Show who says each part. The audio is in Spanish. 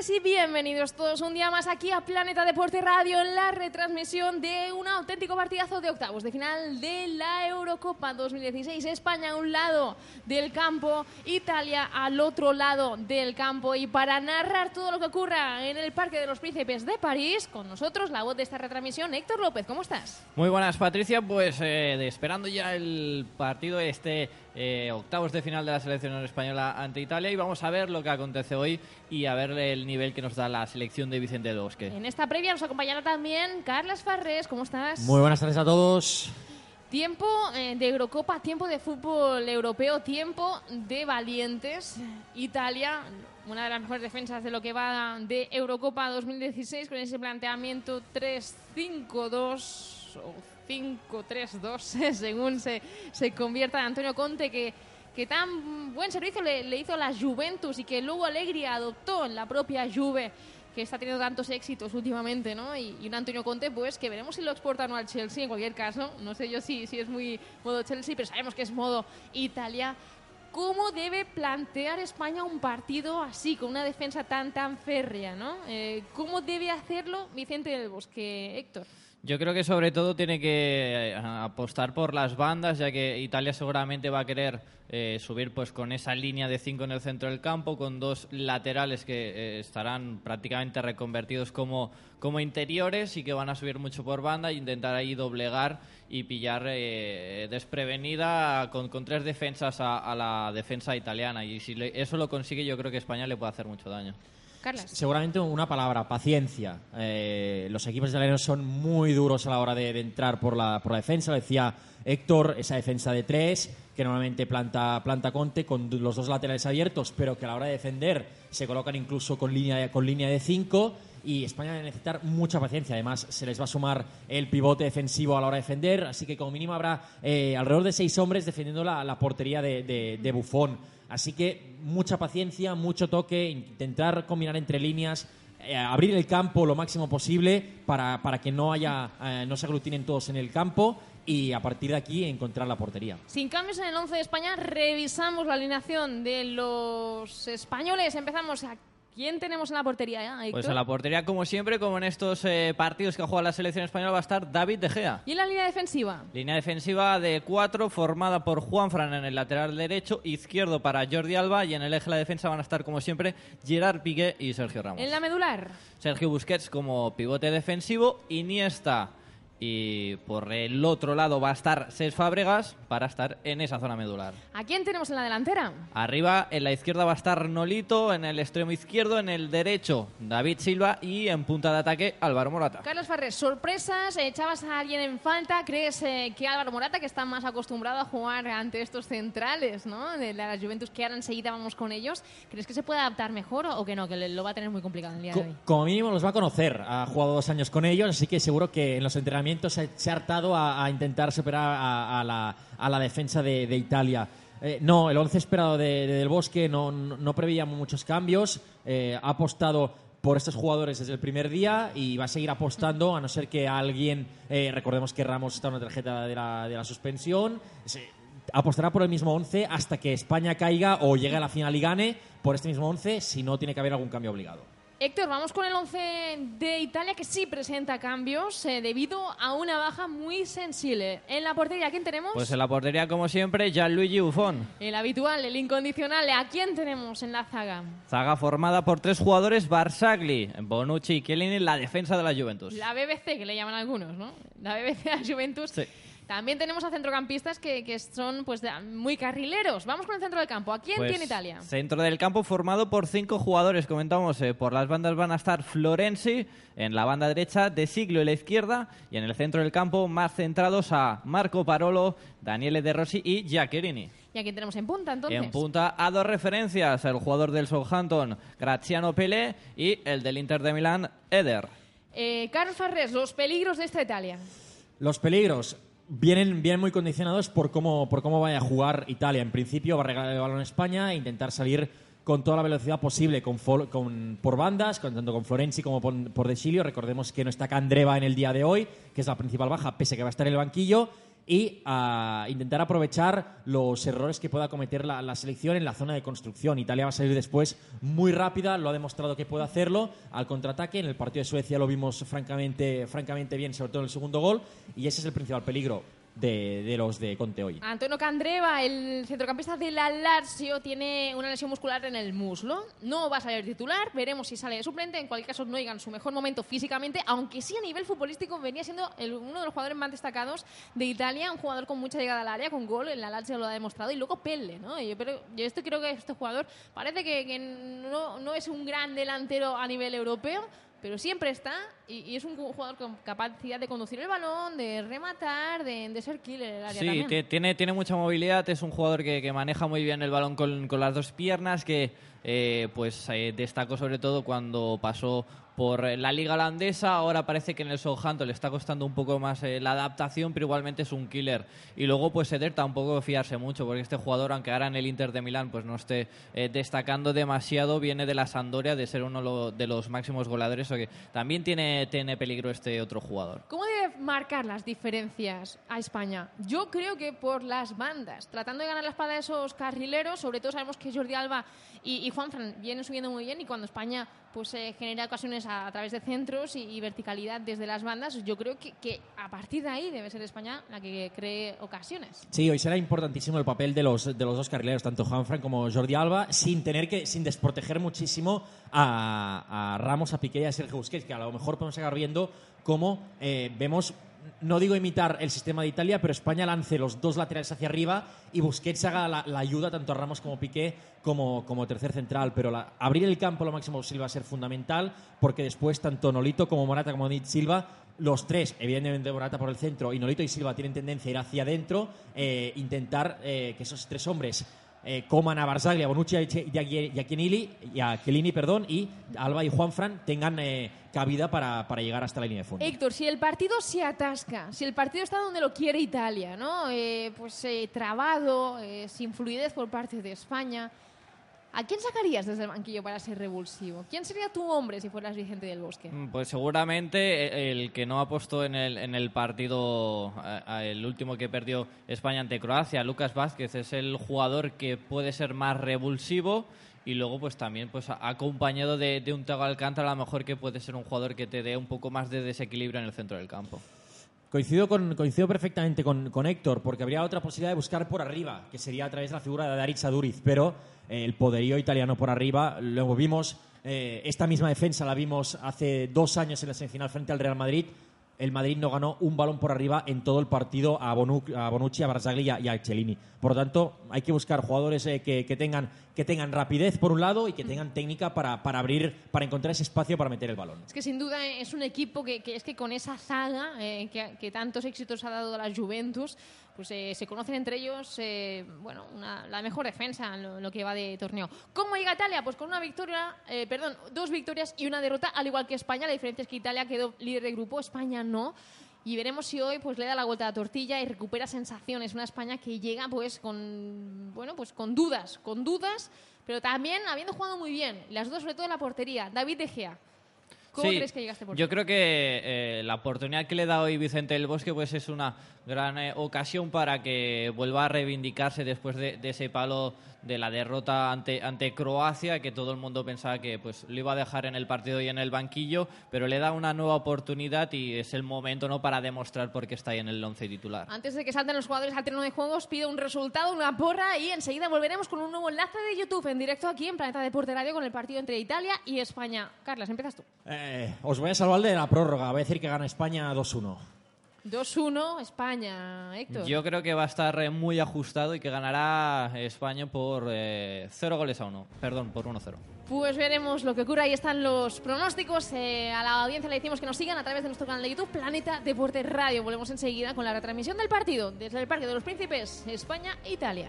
Speaker 1: tardes y bienvenidos todos un día más aquí a Planeta Deporte Radio en la retransmisión de un auténtico partidazo de octavos de final de la Eurocopa 2016. España a un lado del campo, Italia al otro lado del campo y para narrar todo lo que ocurra en el Parque de los Príncipes de París, con nosotros la voz de esta retransmisión, Héctor López. ¿Cómo estás?
Speaker 2: Muy buenas, Patricia. Pues eh, esperando ya el partido este eh, octavos de final de la selección española ante Italia y vamos a ver lo que acontece hoy y a ver el nivel que nos da la selección de Vicente del Bosque.
Speaker 1: En esta previa nos acompañará también Carlas Farrés. ¿Cómo estás?
Speaker 3: Muy buenas tardes a todos.
Speaker 1: Tiempo eh, de Eurocopa, tiempo de fútbol europeo, tiempo de valientes. Italia, una de las mejores defensas de lo que va de Eurocopa 2016 con ese planteamiento 3-5-2 o 5-3-2 según se, se convierta Antonio Conte que que tan buen servicio le, le, hizo la Juventus y que luego Allegri adoptó en la propia Juve que está teniendo tantos éxitos últimamente, ¿no? Y, y, un Antonio Conte, pues que veremos si lo exporta o no al Chelsea en cualquier caso. No sé yo si, si es muy modo Chelsea, pero sabemos que es modo Italia. ¿Cómo debe plantear España un partido así, con una defensa tan, tan férrea, ¿no? Eh, ¿Cómo debe hacerlo Vicente del Bosque, Héctor?
Speaker 2: Yo creo que sobre todo tiene que eh, apostar por las bandas, ya que Italia seguramente va a querer eh, subir pues con esa línea de cinco en el centro del campo, con dos laterales que eh, estarán prácticamente reconvertidos como, como interiores y que van a subir mucho por banda e intentar ahí doblegar y pillar eh, desprevenida con, con, tres defensas a, a, la defensa italiana. Y si le, eso lo consigue, yo creo que España le puede hacer mucho daño.
Speaker 3: Seguramente una palabra, paciencia. Eh, los equipos italianos son muy duros a la hora de, entrar por la, por la defensa. Lo decía Héctor, esa defensa de tres, que normalmente planta, planta Conte con los dos laterales abiertos, pero que a la hora de defender se colocan incluso con línea con línea de cinco. Y España va a necesitar mucha paciencia. Además, se les va a sumar el pivote defensivo a la hora de defender. Así que, como mínimo, habrá eh, alrededor de seis hombres defendiendo la, portería de, de, de Buffon. Así que mucha paciencia, mucho toque, intentar combinar entre líneas, eh, abrir el campo lo máximo posible para, para que no haya eh, no se aglutinen todos en el campo y a partir de aquí encontrar la portería.
Speaker 1: Sin cambios en el 11 de España, revisamos la alineación de los españoles. Empezamos a ¿Quién tenemos en la portería ya,
Speaker 2: Pues en la portería, como siempre, como en estos eh, partidos que ha jugado la selección española, va a estar David De Gea.
Speaker 1: ¿Y en la línea defensiva?
Speaker 2: Línea defensiva de cuatro, formada por Juan Fran en el lateral derecho, izquierdo para Jordi Alba, y en el eje de la defensa van a estar, como siempre, Gerard Piqué y Sergio Ramos.
Speaker 1: ¿En la medular?
Speaker 2: Sergio Busquets como pivote defensivo, Iniesta y por el otro lado va a estar Cés Fábregas para estar en esa zona medular.
Speaker 1: ¿A quién tenemos en la delantera?
Speaker 2: Arriba, en la izquierda va a estar Nolito, en el extremo izquierdo, en el derecho David Silva y en punta de ataque Álvaro Morata.
Speaker 1: Carlos Farrés, sorpresas, echabas a alguien en falta, ¿crees eh, que Álvaro Morata, que está más acostumbrado a jugar ante estos centrales, ¿no? De la Juventus, que ahora enseguida vamos con ellos, ¿crees que se puede adaptar mejor o que no, que lo va a tener muy complicado el día
Speaker 3: Co
Speaker 1: de hoy?
Speaker 3: Como mínimo los va a conocer, ha jugado dos años con ellos, así que seguro que en los entrenamientos se, se ha hartado a, a, intentar superar a, a, la, a la, defensa de, de Italia. Eh, no, el once esperado de, de Del Bosque no, no, no, preveía muchos cambios. Eh, ha apostado por estos jugadores desde el primer día y va a seguir apostando a no ser que alguien, eh, recordemos que Ramos está en una tarjeta de la, de la suspensión, se, apostará por el mismo once hasta que España caiga o llegue a la final y gane por este mismo once si no tiene que haber algún cambio obligado.
Speaker 1: Héctor, vamos con el 11 de Italia que sí presenta cambios eh, debido a una baja muy sensible. En la portería, ¿quién tenemos?
Speaker 2: Pues en la portería, como siempre, Gianluigi Buffon.
Speaker 1: El habitual, el incondicional. ¿A quién tenemos en la zaga?
Speaker 2: Zaga formada por tres jugadores, Barsagli, Bonucci y Chiellini, la defensa de la Juventus.
Speaker 1: La BBC, que le llaman algunos, ¿no? La BBC la Juventus.
Speaker 2: Sí.
Speaker 1: También tenemos a centrocampistas que, que son pues muy carrileros. Vamos con el centro del campo. ¿A quién
Speaker 2: pues,
Speaker 1: tiene Italia?
Speaker 2: Centro del campo formado por cinco jugadores, comentamos. Eh, por las bandas van a estar Florenzi en la banda derecha, De Siglio en la izquierda y en el centro del campo más centrados a Marco Parolo, Daniele De Rossi y Giaccherini.
Speaker 1: ¿Y a quién tenemos en punta entonces?
Speaker 2: En punta a dos referencias, el jugador del Southampton, Graziano Pelé, y el del Inter de Milán, Eder.
Speaker 1: Eh, Carlos Farrés, los peligros de esta Italia.
Speaker 3: Los peligros vienen, vienen muy condicionados por cómo, por cómo vaya a jugar Italia. En principio va a regalar el balón a España e intentar salir con toda la velocidad posible con, por bandas, con, tanto con Florenzi como por, por De Chilio. Recordemos que no está Candreva en el día de hoy, que es la principal baja, pese a que va a estar en el banquillo. Y a intentar aprovechar los errores que pueda cometer la, la selección en la zona de construcción. Italia va a salir después muy rápida, lo ha demostrado que puede hacerlo al contraataque. En el partido de Suecia lo vimos francamente, francamente bien, sobre todo en el segundo gol, y ese es el principal peligro de, de los de Conte hoy.
Speaker 1: Antonio Candreva, el centrocampista de la Lazio, tiene una lesión muscular en el muslo. No va a salir titular, veremos si sale de suplente. En cualquier caso, no llega en su mejor momento físicamente, aunque sí a nivel futbolístico venía siendo el- uno de los jugadores más destacados de Italia, un jugador con mucha llegada al área, con gol, en la Lazio lo ha demostrado, y luego Pelle, ¿no? Yo, pero, yo esto creo que este jugador parece que, que no, no es un gran delantero a nivel europeo, pero siempre está y, y es un jugador con capacidad de conducir el balón, de rematar, de, de ser killer en el área
Speaker 2: Sí, tiene, tiene mucha movilidad, es un jugador que, que maneja muy bien el balón con, con las dos piernas, que eh, pues eh, destacó sobre todo cuando pasó por la liga holandesa, ahora parece que en el Southampton le está costando un poco más eh, la adaptación, pero igualmente es un killer. Y luego pues Eder tampoco fiarse mucho, porque este jugador, aunque ahora en el Inter de Milán pues no esté eh, destacando demasiado, viene de la Sampdoria de ser uno de los máximos goleadores, o que también tiene, tiene peligro este otro jugador.
Speaker 1: ¿Cómo debe marcar las diferencias a España? Yo creo que por las bandas, tratando de ganar la espalda de esos carrileros, sobre todo sabemos que Jordi Alba y Juanfran vienen subiendo muy bien y cuando España pues genera ocasiones a, través de centros y, y verticalidad desde las bandas, yo creo que, a partir de ahí debe ser España la que cree ocasiones.
Speaker 3: Sí, hoy será importantísimo el papel de los, de los dos carrileros, tanto Juanfran como Jordi Alba, sin tener que, sin desproteger muchísimo a, a Ramos, a Piqué y a Sergio Busquets, que a lo mejor podemos acabar viendo cómo eh, vemos, no digo imitar el sistema de Italia, pero España lance los dos laterales hacia arriba y Busquets haga la, ayuda tanto a Ramos como Piqué como, como tercer central. Pero abrir el campo lo máximo posible va a ser fundamental, porque después tanto Nolito como Morata como Silva los tres, evidentemente Morata por el centro y Nolito y Silva tienen tendencia a ir hacia adentro, eh, intentar eh, que esos tres hombres eh, coman a Barzagli, a Bonucci y a Chiellini, y a Chiellini, perdón, y Alba y Juanfran tengan eh, cabida para, para llegar hasta la línea de fondo.
Speaker 1: Héctor, si el partido se atasca, si el partido está donde lo quiere Italia, ¿no? Eh, pues eh, trabado, sin fluidez por parte de España, ¿a quién sacarías desde el banquillo para ser revulsivo? ¿Quién sería tu hombre si fueras Vicente del Bosque?
Speaker 2: Mm, Pues seguramente eh, el que no apostó en el, en el partido, el último que perdió España ante Croacia, Lucas Vázquez, es el jugador que puede ser más revulsivo y luego pues también pues acompañado de, de un Thiago Alcántara a lo mejor que puede ser un jugador que te dé un poco más de desequilibrio en el centro del campo.
Speaker 3: Coincido, con, coincido perfectamente con, con Héctor, porque habría otra posibilidad de buscar por arriba, que sería a través de la figura de Daritza Duriz, pero eh, el poderío italiano por arriba, luego vimos, eh, esta misma defensa la vimos hace dos años en la semifinal frente al Real Madrid, el Madrid no ganó un balón por arriba en todo el partido a, Bonu- a Bonucci, a Barzagli y a, Chiellini. Por lo tanto, hay que buscar jugadores eh, que, tengan, que tengan rapidez por un lado y que tengan técnica para, para abrir, para encontrar ese espacio para meter el balón.
Speaker 1: Es que sin duda es un equipo que, es que con esa saga eh, que, que tantos éxitos ha dado a la Juventus, pues eh, se conocen entre ellos, eh, bueno, una- la mejor defensa en lo, que va de torneo. ¿Cómo llega Italia? Pues con una victoria, eh, perdón, dos victorias y una derrota, al igual que España. La diferencia es que Italia quedó líder de grupo, España no. Y veremos si hoy pues le da la vuelta a la tortilla y recupera sensaciones. Una España que llega pues con bueno pues con dudas, con dudas, pero también habiendo jugado muy bien. Las dudas sobre todo en la portería. David De Gea. ¿Cómo
Speaker 2: Sí,
Speaker 1: crees que llegaste por
Speaker 2: Yo creo que eh, la oportunidad que le da hoy Vicente del Bosque pues es una gran eh, ocasión para que vuelva a reivindicarse después de, de ese palo de la derrota ante, ante Croacia, que todo el mundo pensaba que pues lo iba a dejar en el partido y en el banquillo, pero le da una nueva oportunidad y es el momento no para demostrar por qué está ahí en el once titular.
Speaker 1: Antes de que salten los jugadores al terreno de juegos, pido un resultado, una porra y enseguida volveremos con un nuevo enlace de YouTube en directo aquí en Planeta Deporte Radio con el partido entre Italia y España. Carlas, empiezas tú.
Speaker 3: Eh, os voy a salvar de la prórroga. Voy a decir que gana España 2-1.
Speaker 1: 2-1, España, Héctor.
Speaker 2: Yo creo que va a estar eh, muy ajustado y que ganará España por eh, 0 goles a 1, perdón, por 1-0.
Speaker 1: Pues veremos lo que ocurre. Ahí están los pronósticos. Eh, a la audiencia le decimos que nos sigan a través de nuestro canal de YouTube, Planeta Deporte Radio. Volvemos enseguida con la retransmisión del partido desde el Parque de los Príncipes, España-Italia.